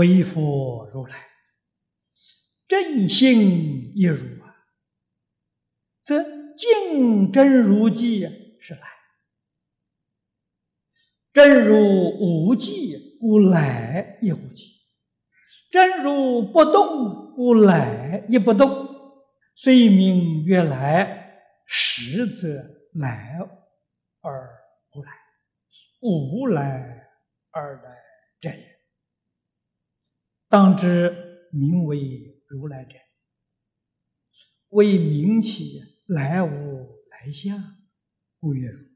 为佛如来，正心亦如啊，则净真如寂是来；真如无寂，故来亦无寂；真如不动，故来亦不动。虽名曰来，实则来而不来，无来而来者。当知名为如来者，为名其来无来相，故曰如；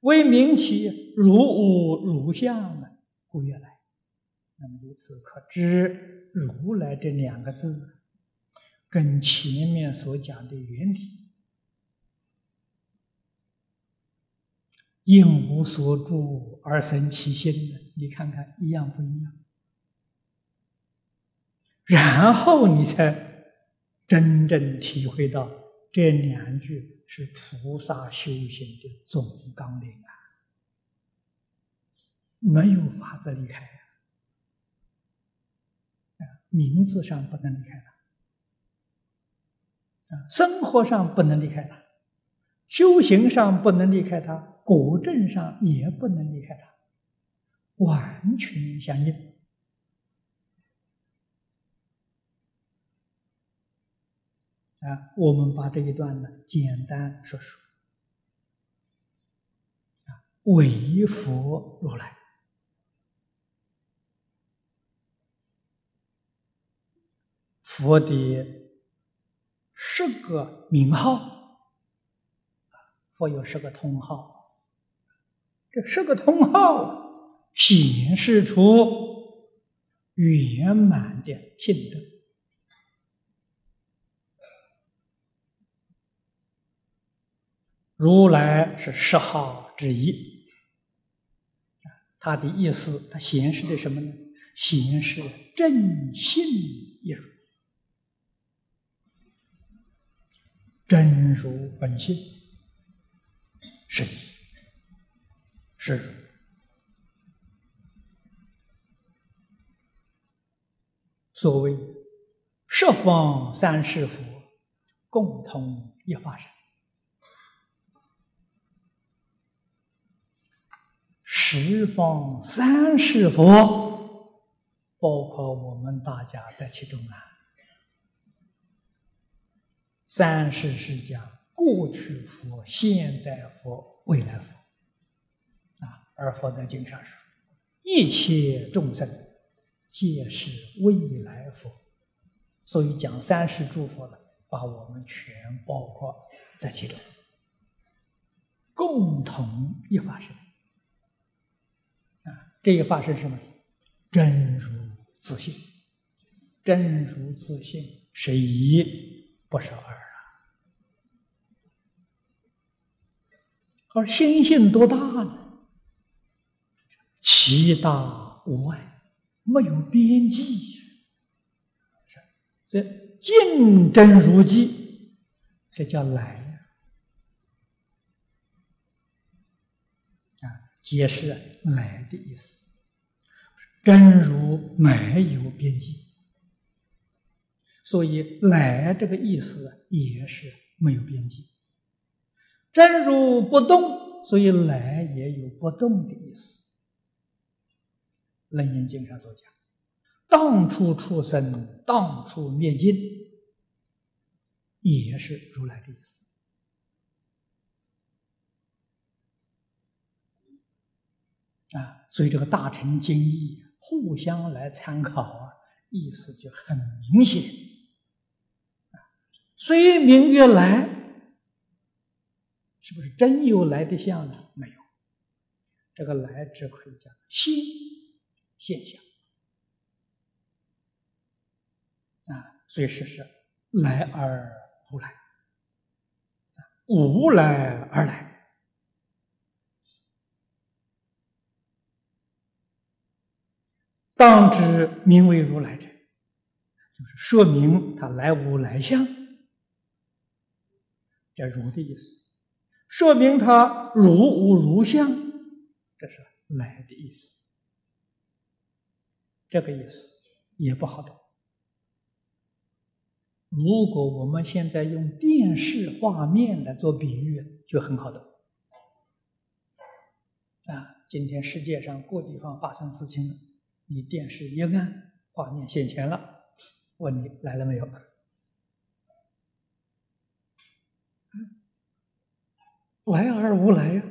为名其如无如相，故曰来。那么由此可知，如来这两个字，跟前面所讲的原理“应无所住而生其心”的，你看看一样不一样？然后你才真正体会到这两句是菩萨修行的总纲领啊，没有法子离开呀！名字上不能离开它，啊，生活上不能离开它，修行上不能离开它，果证上也不能离开它，完全相应。啊，我们把这一段呢简单说说。啊，为佛如来，佛的十个名号，佛有十个通号，这十个通号显示出圆满的性德。如来是十号之一，他的意思，他显示的什么呢？显示正信一如，真如本性是一是，所谓十方三世佛共同一法身。十方三世佛，包括我们大家在其中啊。三世是讲过去佛、现在佛、未来佛啊。而佛在经上说，一切众生皆是未来佛，所以讲三世诸佛呢，把我们全包括在其中，共同一法身。这个法是什么？真如自信，真如自信是一，不是二啊。而心性多大呢？其大无外，没有边际。这见真如寂，这叫来解释来的意思。真如没有边际，所以来这个意思也是没有边际。真如不动，所以来也有不动的意思。楞严经上所讲，当处出生，当处灭尽，也是如来的意思。啊，所以这个大乘经义。互相来参考啊，意思就很明显。虽名曰来，是不是真有来的相呢？没有，这个来只可以讲心现象啊。所以是是来而无来，无来而来。当知名为如来者，就是说明他来无来相，这如的意思；说明他如无如相，这是来的意思。这个意思也不好懂。如果我们现在用电视画面来做比喻，就很好懂。啊，今天世界上各地方发生事情了，你电视一按，画面现前了，问你来了没有？来而无来呀，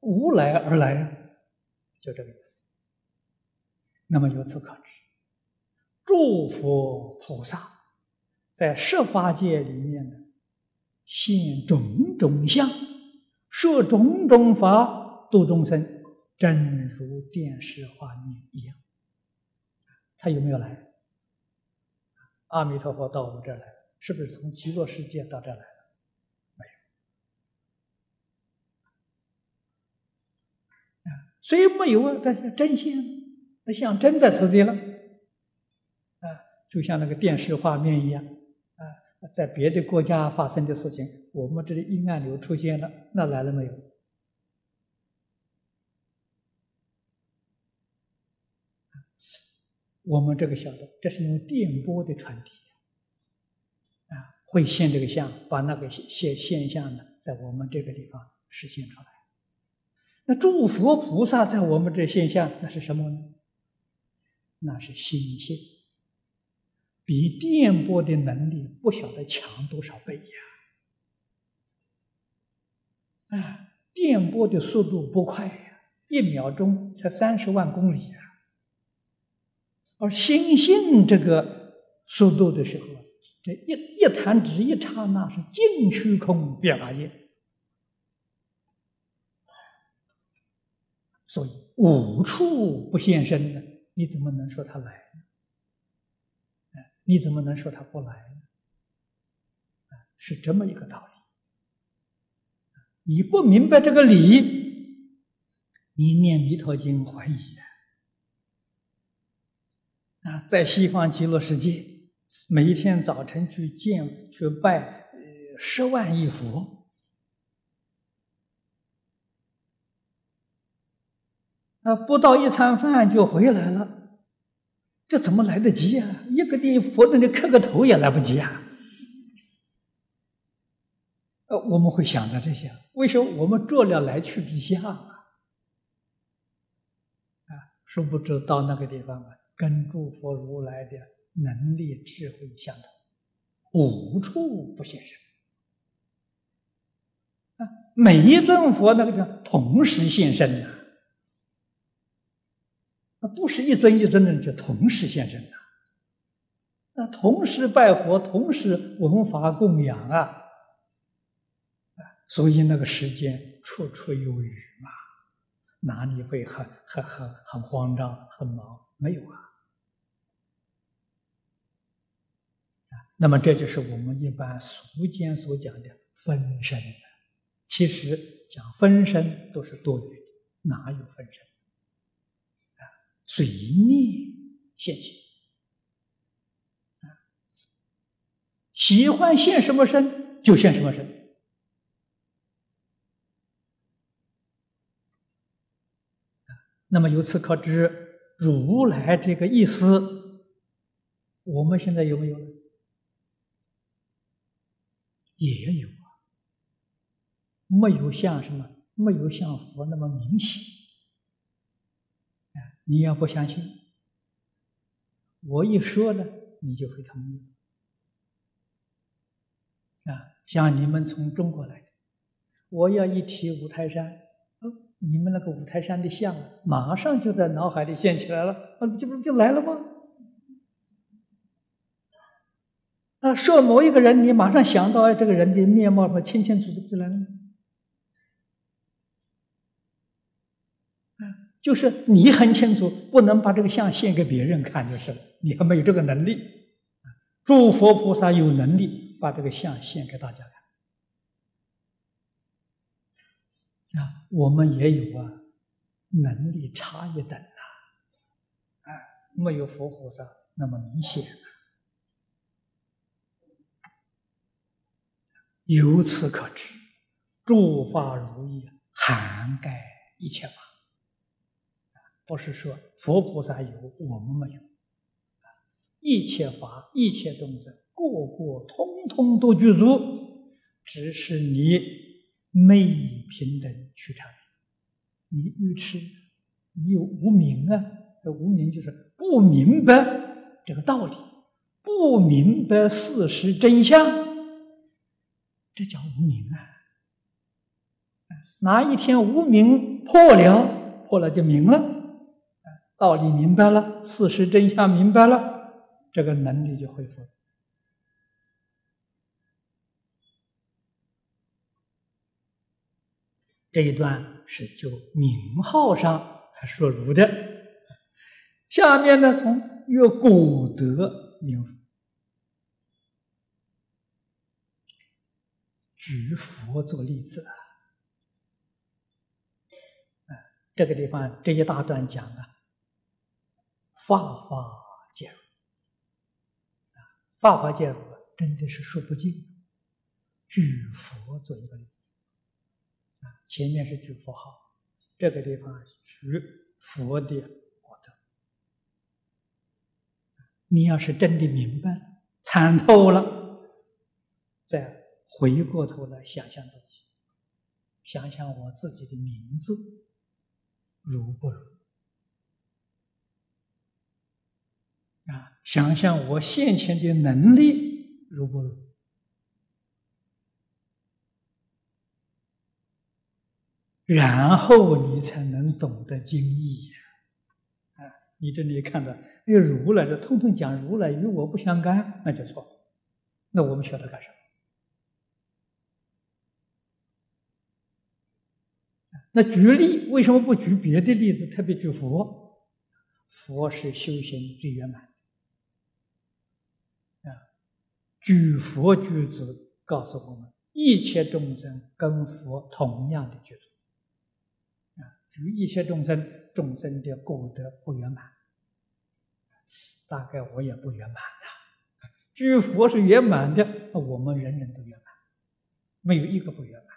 无来而来呀，就这个意思。那么由此可知，诸佛菩萨。在十法界里面呢，现种种相，设种种法度众生，正如电视画面一样。他有没有来？阿弥陀佛到我们这儿来，是不是从极乐世界到这儿来了？没有。啊，所以没有啊，这是真相，那像真在此地了。啊，就像那个电视画面一样。啊在别的国家发生的事情，我们这里阴暗流出现了，那来了没有？我们这个晓得，这是用电波的传递，啊，会现这个相，把那个现现象呢，在我们这个地方实现出来。那诸佛菩萨在我们这现象，那是什么呢？那是心性。比电波的能力不晓得强多少倍呀！啊，电波的速度不快呀，一秒钟才三十万公里呀。而心性这个速度的时候，这一一弹指一刹那，是尽虚空变化界。所以无处不现身的，你怎么能说他来？你怎么能说他不来呢？是这么一个道理。你不明白这个理，你念《弥陀经》怀疑呀。啊，在西方极乐世界，每一天早晨去见、去拜呃，十万亿佛，啊，不到一餐饭就回来了。这怎么来得及呀？一个地佛那里磕个头也来不及啊！呃，我们会想到这些，为什么我们做了来去之相啊？啊，殊不知到那个地方啊，跟诸佛如来的能力智慧相同，无处不现身啊！每一尊佛那个叫同时现身呐。不是一尊一尊的就同时现身的，那同时拜佛，同时文法供养啊，所以那个时间绰绰有余嘛，哪里会很很很很慌张、很忙？没有啊。那么这就是我们一般俗间所讲的分身其实讲分身都是多余的，哪有分身啊？随念现前，喜欢现什么身就现什么身。那么由此可知，如来这个意思，我们现在有没有？也有啊，没有像什么，没有像佛那么明显。你要不相信，我一说呢，你就会同意。啊，像你们从中国来的，我要一提五台山，哦，你们那个五台山的像，马上就在脑海里现起来了，啊，这不就来了吗？那，说某一个人，你马上想到这个人的面貌，和清清楚楚就来了。就是你很清楚，不能把这个相献给别人看，就是了。你还没有这个能力。诸佛菩萨有能力把这个相献给大家看。啊，我们也有啊，能力差一等啊，啊，没有佛菩萨那么明显。由此可知，诸法如意，涵盖一切法。不是说佛菩萨有，我们没有。一切法，一切众生，个个通通都具足，只是你没平等去察你愚痴，你有无明啊！这无明就是不明白这个道理，不明白事实真相，这叫无明啊！哪一天无明破了，破了就明了，道理明白了，事实真相明白了，这个能力就恢复了。这一段是就名号上还说如的，下面呢从越古德名如，举佛做例子啊。这个地方这一大段讲啊，法法皆如，啊，法法皆如，真的是说不尽。举佛做一个例子，啊，前面是举佛号，这个地方举佛的果德。你要是真的明白、参透了，再回过头来想想自己，想想我自己的名字。如不如啊？想想我现前的能力如不如？然后你才能懂得经义呀！啊，你这里看到那如来，这通通讲如来与我不相干，那就错。那我们学它干什么？那举例为什么不举别的例子？特别举佛，佛是修行最圆满啊！举佛举子告诉我们，一切众生跟佛同样的具足啊！举一切众生，众生的功德不圆满，大概我也不圆满的。举佛是圆满的，那我们人人都圆满，没有一个不圆满。